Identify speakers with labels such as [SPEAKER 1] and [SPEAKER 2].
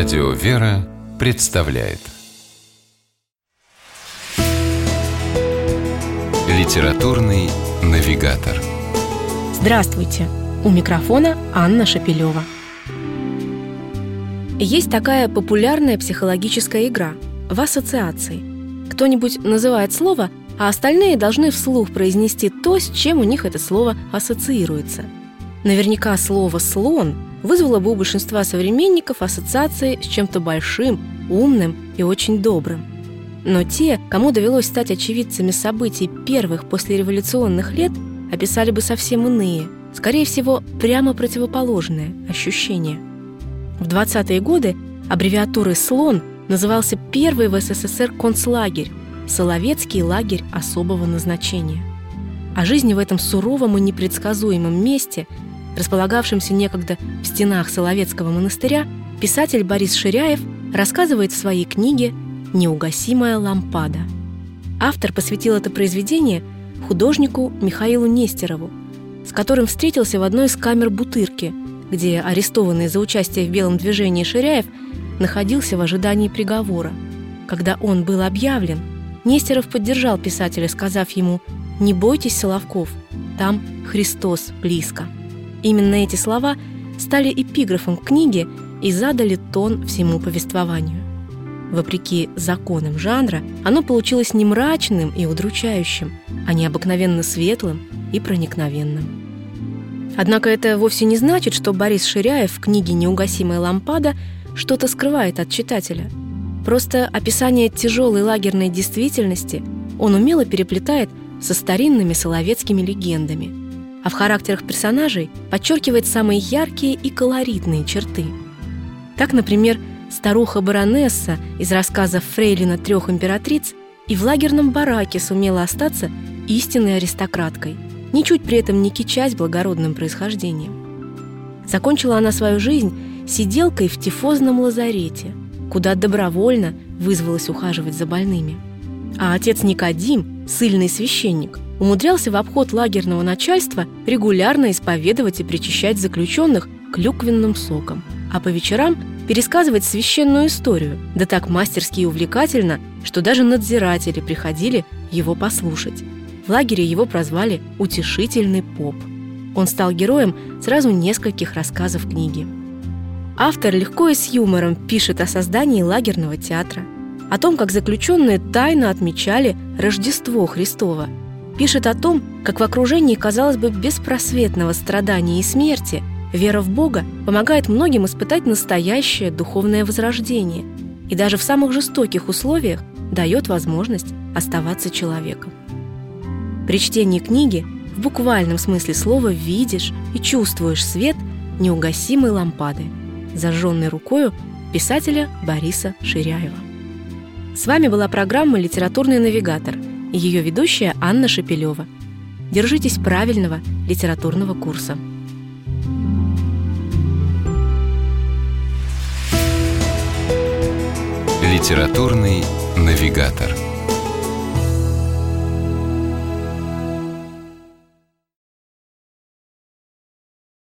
[SPEAKER 1] Радио «Вера» представляет Литературный навигатор
[SPEAKER 2] Здравствуйте! У микрофона Анна Шапилева. Есть такая популярная психологическая игра в ассоциации. Кто-нибудь называет слово, а остальные должны вслух произнести то, с чем у них это слово ассоциируется. Наверняка слово «слон» вызвало бы у большинства современников ассоциации с чем-то большим, умным и очень добрым. Но те, кому довелось стать очевидцами событий первых послереволюционных лет, описали бы совсем иные, скорее всего, прямо противоположные ощущения. В 20-е годы аббревиатурой «слон» назывался первый в СССР концлагерь – Соловецкий лагерь особого назначения. О жизни в этом суровом и непредсказуемом месте – располагавшемся некогда в стенах Соловецкого монастыря, писатель Борис Ширяев рассказывает в своей книге «Неугасимая лампада». Автор посвятил это произведение художнику Михаилу Нестерову, с которым встретился в одной из камер Бутырки, где арестованный за участие в белом движении Ширяев находился в ожидании приговора. Когда он был объявлен, Нестеров поддержал писателя, сказав ему «Не бойтесь, Соловков, там Христос близко». Именно эти слова стали эпиграфом книги и задали тон всему повествованию. Вопреки законам жанра, оно получилось не мрачным и удручающим, а необыкновенно светлым и проникновенным. Однако это вовсе не значит, что Борис Ширяев в книге «Неугасимая лампада» что-то скрывает от читателя. Просто описание тяжелой лагерной действительности он умело переплетает со старинными соловецкими легендами – а в характерах персонажей подчеркивает самые яркие и колоритные черты. Так, например, старуха-баронесса из рассказа Фрейлина трех императриц и в лагерном бараке сумела остаться истинной аристократкой, ничуть при этом не кичась благородным происхождением. Закончила она свою жизнь сиделкой в тифозном лазарете, куда добровольно вызвалась ухаживать за больными. А отец Никодим, сильный священник – умудрялся в обход лагерного начальства регулярно исповедовать и причащать заключенных клюквенным соком, а по вечерам пересказывать священную историю, да так мастерски и увлекательно, что даже надзиратели приходили его послушать. В лагере его прозвали «утешительный поп». Он стал героем сразу нескольких рассказов книги. Автор легко и с юмором пишет о создании лагерного театра, о том, как заключенные тайно отмечали Рождество Христово – пишет о том, как в окружении, казалось бы, беспросветного страдания и смерти вера в Бога помогает многим испытать настоящее духовное возрождение и даже в самых жестоких условиях дает возможность оставаться человеком. При чтении книги в буквальном смысле слова видишь и чувствуешь свет неугасимой лампады, зажженной рукою писателя Бориса Ширяева. С вами была программа «Литературный навигатор» – ее ведущая Анна Шепелева. Держитесь правильного литературного курса.
[SPEAKER 1] Литературный навигатор.